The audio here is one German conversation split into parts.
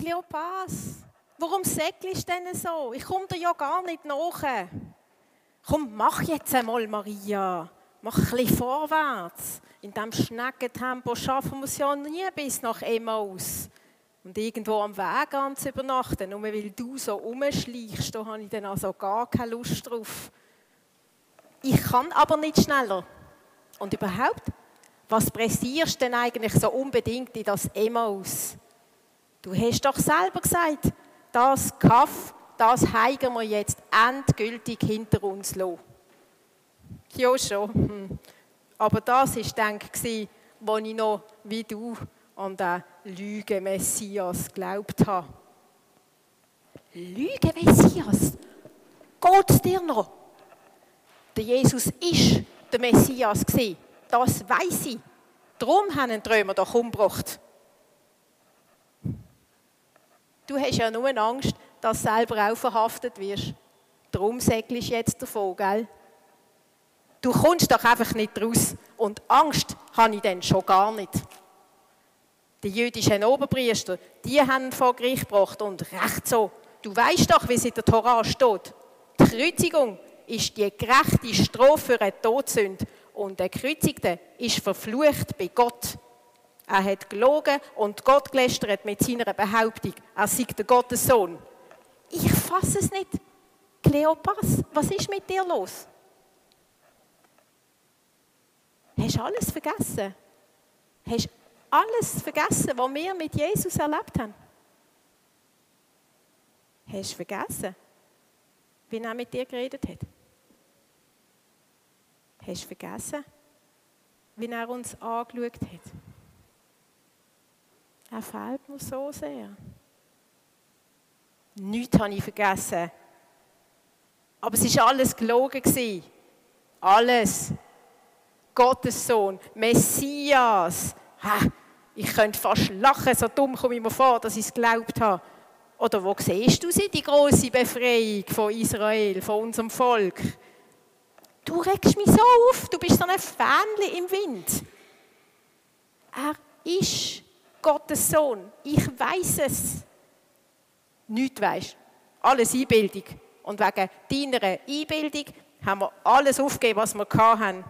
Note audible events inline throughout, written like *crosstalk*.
Kleopas, warum segelst du denn so? Ich komme dir ja gar nicht nach. Komm, mach jetzt einmal, Maria. Mach ein bisschen vorwärts. In diesem Schneckentempo schaffen wir es ja nie bis nach Emmaus. Und irgendwo am Weg an zu übernachten, nur weil du so rumschleichst, da habe ich dann also gar keine Lust drauf. Ich kann aber nicht schneller. Und überhaupt, was pressierst du denn eigentlich so unbedingt in das Emmaus? Du hast doch selber gesagt, das Kaff, das heigen wir jetzt endgültig hinter uns lassen. Ja, schon. Hm. Aber das war dann, als ich noch, wie du, an den Lüge-Messias geglaubt habe. Lüge-Messias? Geht dir noch? Der Jesus ist der Messias Das weiß ich. Darum haben die Römer doch umgebracht. Du hast ja nur Angst, dass du selber auch verhaftet wirst. Darum segelst du jetzt davon, gell? Du kommst doch einfach nicht raus. Und Angst habe ich dann schon gar nicht. Die jüdischen Oberpriester, die haben vor Gericht gebracht und recht so. Du weißt doch, wie es in der Tora steht. Die Kreuzigung ist die gerechte Strophe für eine Todsünde. Und der Kreuzigte ist verflucht bei Gott. Er hat gelogen und Gott gelästert mit seiner Behauptung, er sei der Gottessohn. Ich fasse es nicht. Kleopas, was ist mit dir los? Hast du alles vergessen? Hast du alles vergessen, was wir mit Jesus erlebt haben? Hast du vergessen, wie er mit dir geredet hat? Hast du vergessen, wie er uns angeschaut hat? Er fehlt mir so sehr. Nichts habe ich vergessen. Aber es war alles gelogen. Alles. Gottes Sohn, Messias. Ich könnte fast lachen, so dumm komme ich mir vor, dass ich es geglaubt habe. Oder wo siehst du sie, die große Befreiung von Israel, von unserem Volk? Du regst mich so auf, du bist so ein Fähnchen im Wind. Er ist Gottes Sohn. Ich weiß es. Nicht weisst. Alles Einbildung. Und wegen deiner Einbildung haben wir alles aufgegeben, was wir hatten.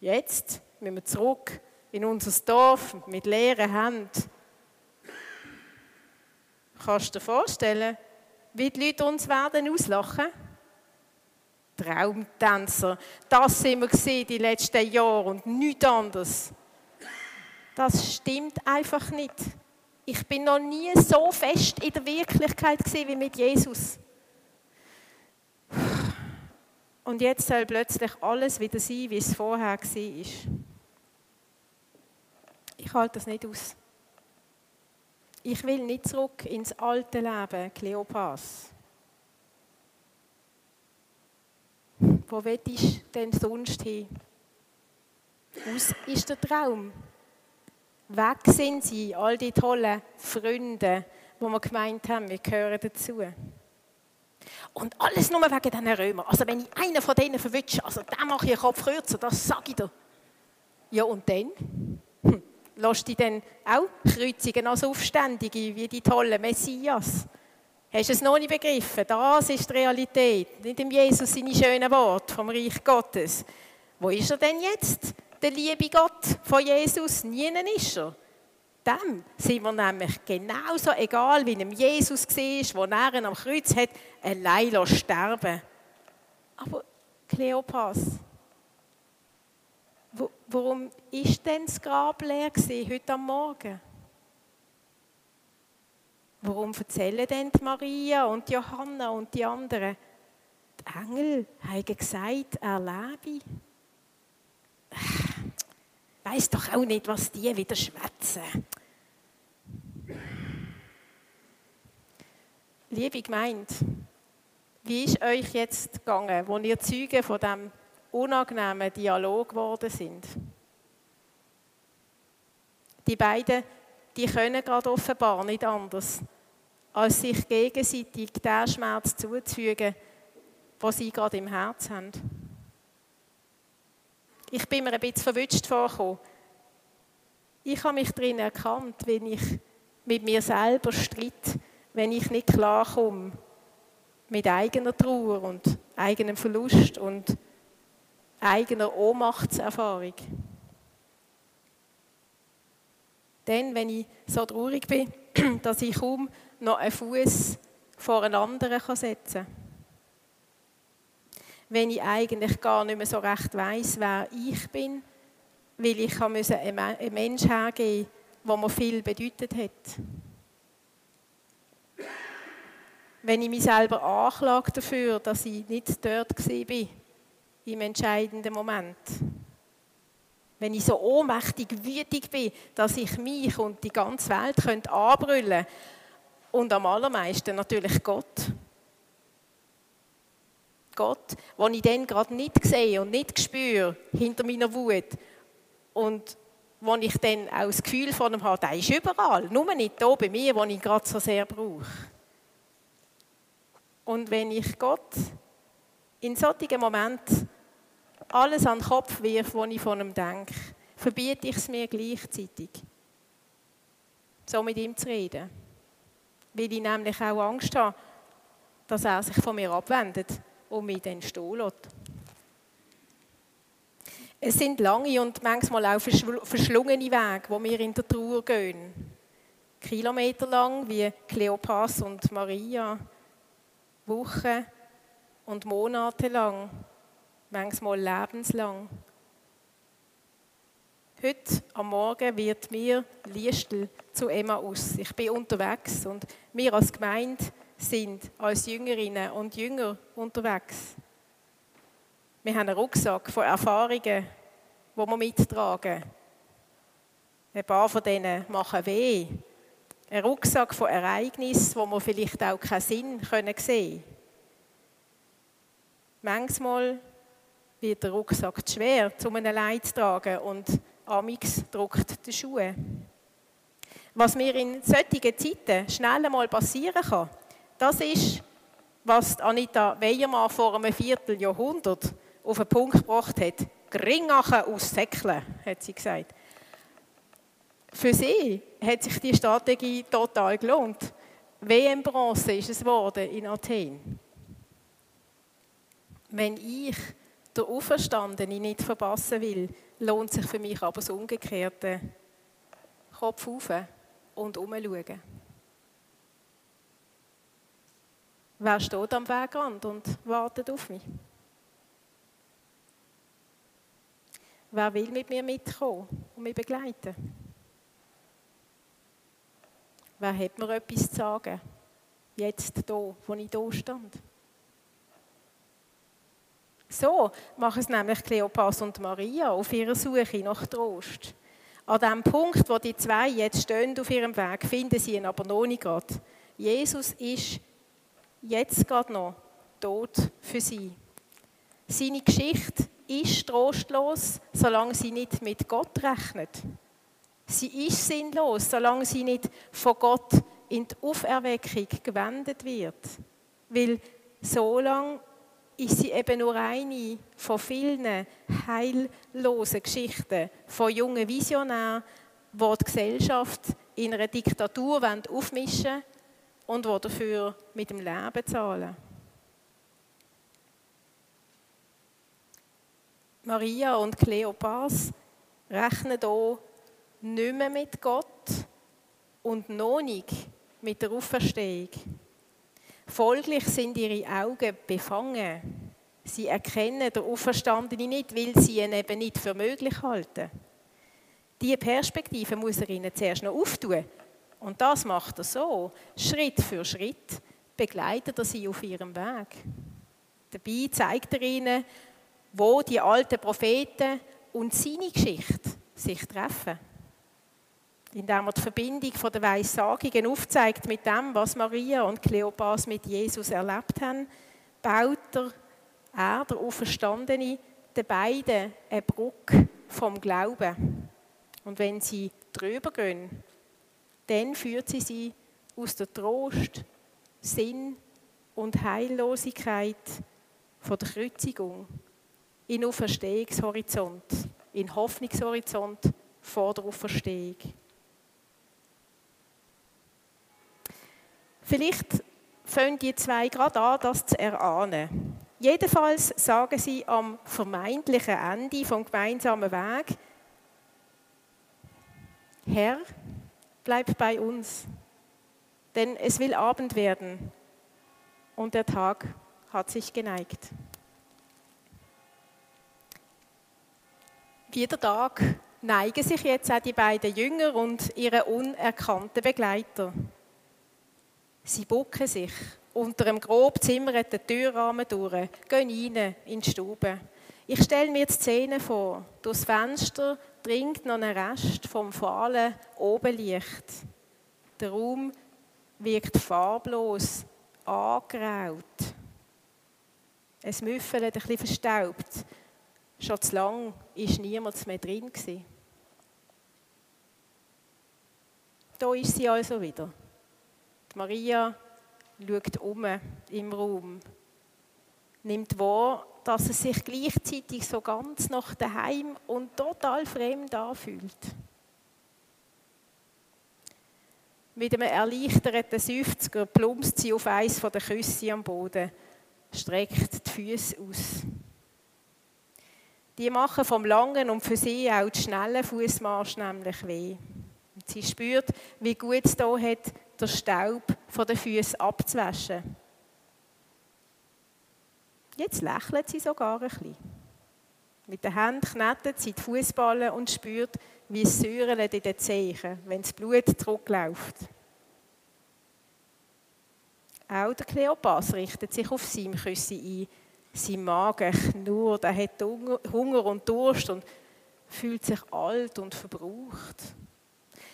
Jetzt müssen wir zurück in unser Dorf mit leeren Händen. Kannst du dir vorstellen, wie die Leute uns werden auslachen? Traumtänzer, das sind wir die letzten Jahre und nichts anderes. Das stimmt einfach nicht. Ich bin noch nie so fest in der Wirklichkeit wie mit Jesus. Und jetzt soll plötzlich alles wieder sein, wie es vorher war. Ich halte das nicht aus. Ich will nicht zurück ins alte Leben, Kleopas. Wo willst du denn sonst hin? Was ist der Traum? Weg sind sie, all die tollen Freunde, wo wir gemeint haben, wir gehören dazu. Und alles nur wegen diesen Römer. Also wenn ich einen von denen verwünsche, also den mache ich den Kopf kürzer, das sage ich dir. Ja und dann? Hm. Lass dich dann auch kreuzigen als Aufständige, wie die tollen Messias? Hast du es noch nicht begriffen? Das ist die Realität. Nicht im Jesus seine schönen Worte vom Reich Gottes. Wo ist er denn jetzt? Der liebe Gott von Jesus, nie ist er. Dem sind wir nämlich genauso egal, wie ihm Jesus war, wo er am Kreuz hat, allein sterben Aber Kleopas, warum ist denn das Grab leer gewesen, heute am Morgen? Warum erzählen denn die Maria und Johanna und die anderen? Die Engel haben gesagt, er lebe weiß doch auch nicht, was die wieder schwätzen. Liebe Gemeinde, wie ist euch jetzt gegangen, wo ihr Zeugen von dem unangenehmen Dialog geworden sind? Die beiden, die können gerade offenbar nicht anders, als sich gegenseitig den Schmerz zuzufügen, was sie gerade im Herz haben. Ich bin mir ein bisschen verwünscht vorgekommen. Ich habe mich darin erkannt, wenn ich mit mir selber Streit, wenn ich nicht klarkomme mit eigener Trauer und eigenem Verlust und eigener Ohnmachtserfahrung. Dann, wenn ich so traurig bin, *clears throat* dass ich kaum noch einen Fuß vor einen anderen setzen kann. Wenn ich eigentlich gar nicht mehr so recht weiß, wer ich bin, weil ich einen Mensch hergeben der mir viel bedeutet hat. Wenn ich mich selber anklage dafür, dass ich nicht dort war, im entscheidenden Moment. Wenn ich so ohnmächtig wütig bin, dass ich mich und die ganze Welt anbrüllen könnte. Und am allermeisten natürlich Gott. Gott, den ich dann gerade nicht sehe und nicht spüre hinter meiner Wut. Und wo ich dann auch das Gefühl von ihm habe, der ist überall, nur nicht da bei mir, wo ich ihn gerade so sehr brauche. Und wenn ich Gott in solchen Momenten alles an den Kopf wirf, was ich von ihm denke, verbiete ich es mir gleichzeitig, so mit ihm zu reden. Weil ich nämlich auch Angst habe, dass er sich von mir abwendet und mich dann stehen lässt. Es sind lange und manchmal auch verschlungene Wege, wo wir in der Trauer gehen. Kilometer lang, wie Kleopas und Maria. Wochen und Monate lang. Manchmal lebenslang. Heute am Morgen wird mir Liestel zu Emmaus. Ich bin unterwegs und wir als Gemeinde sind als Jüngerinnen und Jünger unterwegs. Wir haben einen Rucksack von Erfahrungen, die wir mittragen. Ein paar von denen machen weh. Ein Rucksack von Ereignissen, wo wir vielleicht auch keinen Sinn sehen können. Manchmal wird der Rucksack zu schwer, um einen Leid zu tragen und amix druckt die Schuhe. Was mir in solchen Zeiten schnell einmal passieren kann, das ist, was Anita Weiermann vor einem Vierteljahrhundert auf den Punkt gebracht hat. Gringachen aus Säckle, hat sie gesagt. Für sie hat sich die Strategie total gelohnt. WM-Bronze ist es geworden in Athen. Wenn ich der Auferstandene nicht verpassen will, lohnt sich für mich aber das Umgekehrte. Kopf auf und umschauen. Wer steht am Wegrand und wartet auf mich? Wer will mit mir mitkommen und mich begleiten? Wer hat mir etwas zu sagen? Jetzt hier, wo ich hier stand. So machen es nämlich Kleopas und Maria auf ihrer Suche nach Trost. An dem Punkt, wo die zwei jetzt stehen auf ihrem Weg, finden sie ihn aber noch nicht gerade. Jesus ist jetzt gerade noch tot für sie. Seine Geschichte ist trostlos, solange sie nicht mit Gott rechnet. Sie ist sinnlos, solange sie nicht von Gott in die Auferweckung gewendet wird. Weil so lange ist sie eben nur eine von vielen heillosen Geschichten von jungen Visionären, die die Gesellschaft in einer Diktatur aufmischen und die dafür mit dem Leben zahlen. Maria und Kleopas rechnen hier nicht mehr mit Gott und noch nicht mit der Auferstehung. Folglich sind ihre Augen befangen. Sie erkennen der Auferstandene nicht, weil sie ihn eben nicht für möglich halten. Diese Perspektive muss er ihnen zuerst noch auftun. Und das macht er so. Schritt für Schritt begleitet er sie auf ihrem Weg. Dabei zeigt er ihnen, wo die alten Propheten und seine Geschichte sich treffen. Indem er die Verbindung von der Weissagungen aufzeigt mit dem, was Maria und Kleopas mit Jesus erlebt haben, baut er, er der Auferstandene, den beiden eine Brücke vom Glauben. Und wenn sie drüber gehen, dann führt sie sie aus der Trost, Sinn und Heillosigkeit von der Kreuzigung in Auferstehungshorizont, in Hoffnungshorizont vor der Auferstehung. Vielleicht fangen die zwei gerade an, das zu erahnen. Jedenfalls sagen sie am vermeintlichen Ende vom gemeinsamen Weg, Herr, bleib bei uns, denn es will Abend werden und der Tag hat sich geneigt. Wieder Tag neigen sich jetzt auch die beiden Jünger und ihre unerkannten Begleiter. Sie bucken sich unter einem grob zimmerten Türrahmen durch, gehen rein in die Stube. Ich stelle mir die Szene vor. Durchs Fenster dringt noch ein Rest vom fahlen Obenlicht. Der Raum wirkt farblos, angeraut. Es müffelt ein bisschen verstaubt. Schon zu lang war niemand mehr drin. Da ist sie also wieder. Die Maria schaut um im Raum, nimmt wahr, dass es sich gleichzeitig so ganz nach daheim und total fremd anfühlt. Mit einem erleichterten Seufzer plumpst sie auf eins der Küsse am Boden, streckt die Füße aus. Die machen vom langen und für sie auch die schnellen Fußmarsch nämlich weh. Und sie spürt, wie gut es hier hat, den Staub von den Füßen abzuwaschen. Jetzt lächelt sie sogar ein bisschen. Mit den Händen knetet sie die Fußballen und spürt, wie es säurelt in den Zehen, wenn das Blut zurückläuft. Auch der Kleopas richtet sich auf seinem Küsse ein. Sein Magen knurrt, er hat Hunger und Durst und fühlt sich alt und verbraucht.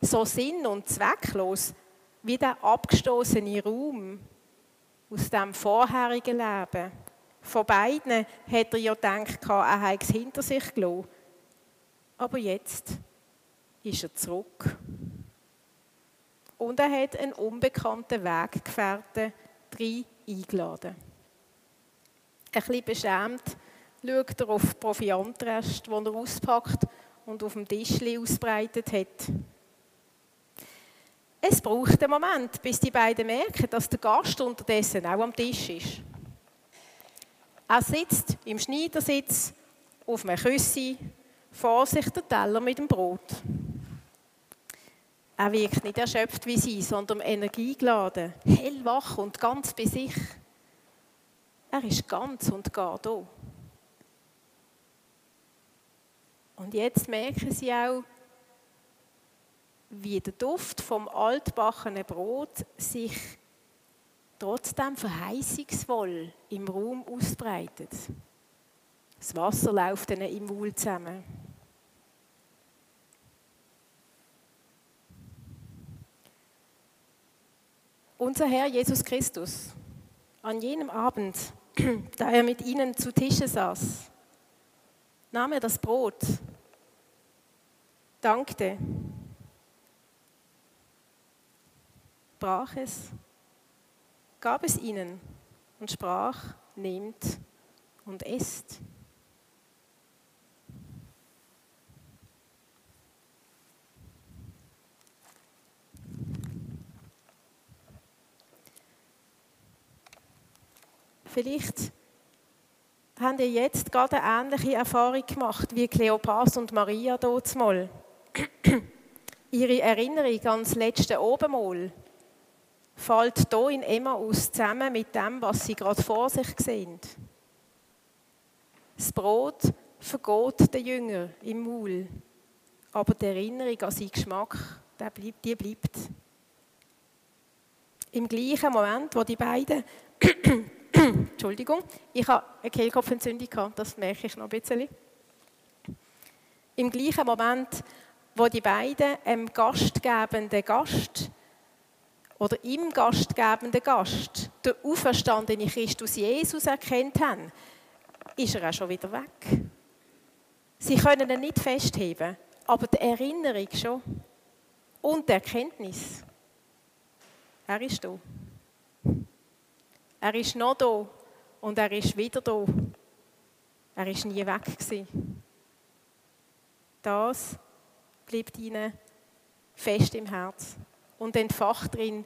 So sinn- und zwecklos wie der abgestoßene Raum aus dem vorherigen Leben. Von beiden hat er ja gedacht, er habe es hinter sich gelassen. Aber jetzt ist er zurück. Und er hat einen unbekannten Weggefährten drei eingeladen. Ein bisschen beschämt schaut er auf die Proviantreste, die er auspackt und auf dem Tisch ausbreitet hat. Es braucht einen Moment, bis die beiden merken, dass der Gast unterdessen auch am Tisch ist. Er sitzt im Schneidersitz auf einem Küssi, vor sich der Teller mit dem Brot. Er wirkt nicht erschöpft wie sie, sondern energiegeladen, hellwach und ganz bei sich. Er ist ganz und gar da. Und jetzt merken sie auch, wie der Duft vom altbackenen Brot sich trotzdem verheißungsvoll im Raum ausbreitet. Das Wasser läuft ihnen im Mund zusammen. Unser Herr Jesus Christus, an jenem Abend, *clears throat* da er mit ihnen zu Tische saß, nahm er das Brot, dankte brach es, gab es ihnen und sprach, nehmt und esst. Vielleicht haben ihr jetzt gerade eine ähnliche Erfahrung gemacht wie Kleopas und Maria dort mal. *clears throat* Ihre Erinnerung an das letzte Obenmal fällt hier in Emmaus zusammen mit dem, was sie gerade vor sich sehen. Das Brot vergeht den Jünger im Maul, aber die Erinnerung an seinen Geschmack, die bleibt. Im gleichen Moment, wo die beiden, *coughs* Entschuldigung, ich habe eine Kehlkopfentzündung gehabt, das merke ich noch ein bisschen. Im gleichen Moment, wo die beiden einem gastgebenden Gast oder im gastgebenden Gast den auferstandenen Christus Jesus erkennt haben, ist er auch schon wieder weg. Sie können ihn nicht festheben, aber die Erinnerung schon. Und die Erkenntnis. Er ist da. Er ist noch da und er ist wieder da. Er ist nie weg gewesen. Das bleibt ihnen fest im Herz und entfacht drin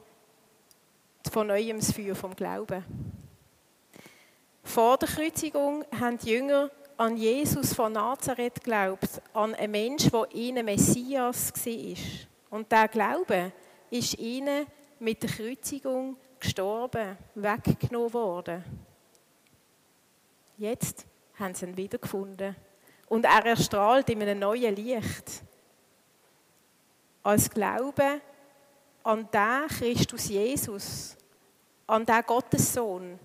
von neuem das Feuer vom Glauben. Vor der Kreuzigung haben die Jünger an Jesus von Nazareth geglaubt, an einen Menschen, der ihnen Messias war. Und der Glaube ist ihnen mit der Kreuzigung gestorben, weggenommen worden. Jetzt haben sie ihn wiedergefunden. Und er erstrahlt in einem neuen Licht. Als Glaube an den Christus Jesus, an den Gottessohn,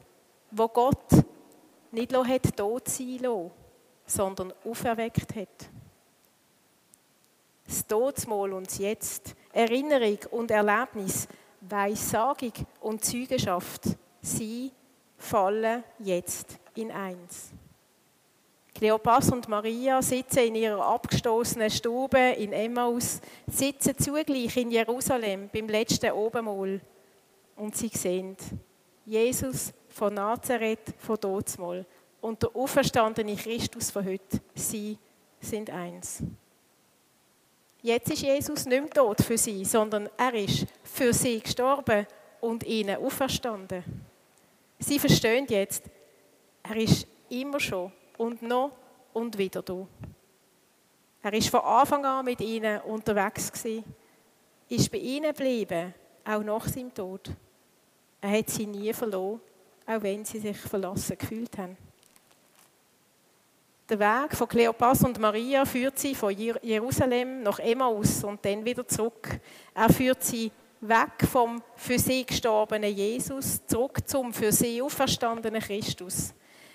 wo Gott nicht hat tot sein lassen, sondern auferweckt hat. Das Todesmal und das Jetzt, Erinnerung und Erlebnis, Weissagung und Zeugenschaft, sie fallen jetzt in eins. Kleopas und Maria sitzen in ihrer abgestoßenen Stube in Emmaus, sitzen zugleich in Jerusalem beim letzten Obenmahl und sie sehen Jesus von Nazareth von Dotsmol und der auferstandene Christus von heute, sie sind eins. Jetzt ist Jesus nicht mehr tot für sie, sondern er ist für sie gestorben und ihnen auferstanden. Sie verstehen jetzt, er ist immer schon und noch und wieder da. Er ist von Anfang an mit ihnen unterwegs gewesen, ist bei ihnen geblieben, auch nach seinem Tod. Er hat sie nie verloren, auch wenn sie sich verlassen gefühlt haben. Der Weg von Kleopas und Maria führt sie von Jerusalem nach Emmaus und dann wieder zurück. Er führt sie weg vom für sie gestorbenen Jesus zurück zum für sie auferstandenen Christus.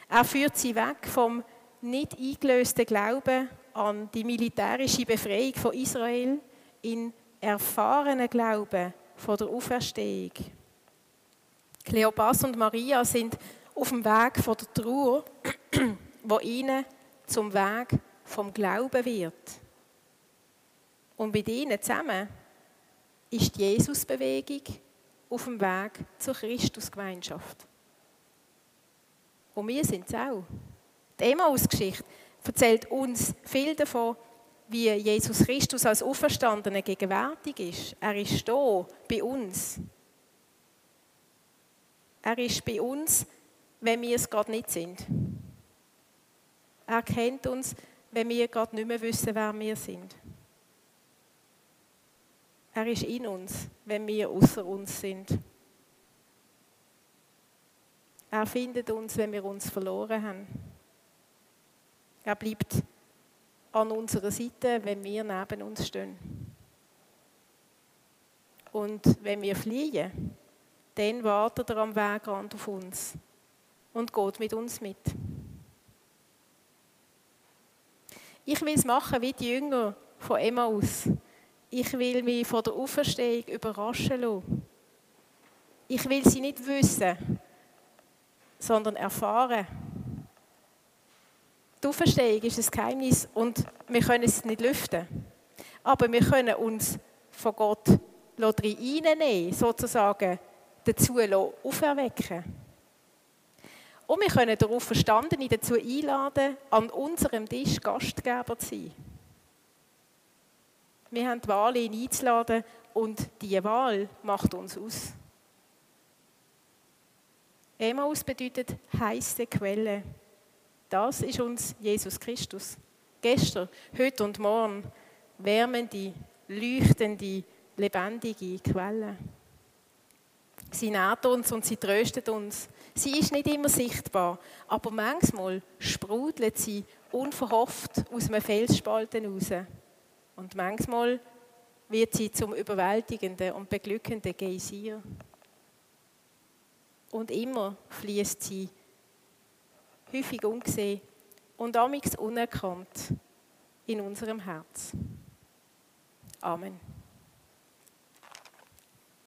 Er führt sie weg vom nicht eingelösten Glauben an die militärische Befreiung von Israel in erfahrenen Glauben von der Auferstehung. Kleopas und Maria sind auf dem Weg von der Trauer, *clears throat* wo ihnen zum Weg vom Glauben wird. Und mit ihnen zusammen ist die Jesusbewegung auf dem Weg zur Christusgemeinschaft. Und wir sind es auch. Die Emmaus-Geschichte erzählt uns viel davon, wie Jesus Christus als Auferstandener gegenwärtig ist. Er ist da, bei uns. Er ist bei uns, wenn wir es gerade nicht sind. Er kennt uns, wenn wir gerade nicht mehr wissen, wer wir sind. Er ist in uns, wenn wir außer uns sind. Er findet uns, wenn wir uns verloren haben. Er bleibt an unserer Seite, wenn wir neben uns stehen. Und wenn wir fliehen, dann wartet er am Wegrand auf uns und geht mit uns mit. Ich will es machen wie die Jünger von Emmaus. Ich will mich von der Auferstehung überraschen lassen. Ich will sie nicht wissen, sondern erfahren. Die Auferstehung ist ein Geheimnis und wir können es nicht lüften. Aber wir können uns von Gott reinnehmen, sozusagen dazu auferwecken und wir können darauf Verstandene dazu einladen, an unserem Tisch Gastgeber zu sein. Wir haben die Wahl, ihn einzuladen und diese Wahl macht uns aus. Emmaus bedeutet heiße Quelle. Das ist uns Jesus Christus. Gestern, heute und morgen wärmende, leuchtende, lebendige Quelle. Sie nährt uns und sie tröstet uns. Sie ist nicht immer sichtbar, aber manchmal sprudelt sie unverhofft aus einem Felsspalten heraus. Und manchmal wird sie zum überwältigenden und beglückenden Geysir. Und immer fließt sie, häufig ungesehen und amix unerkannt, in unserem Herz. Amen.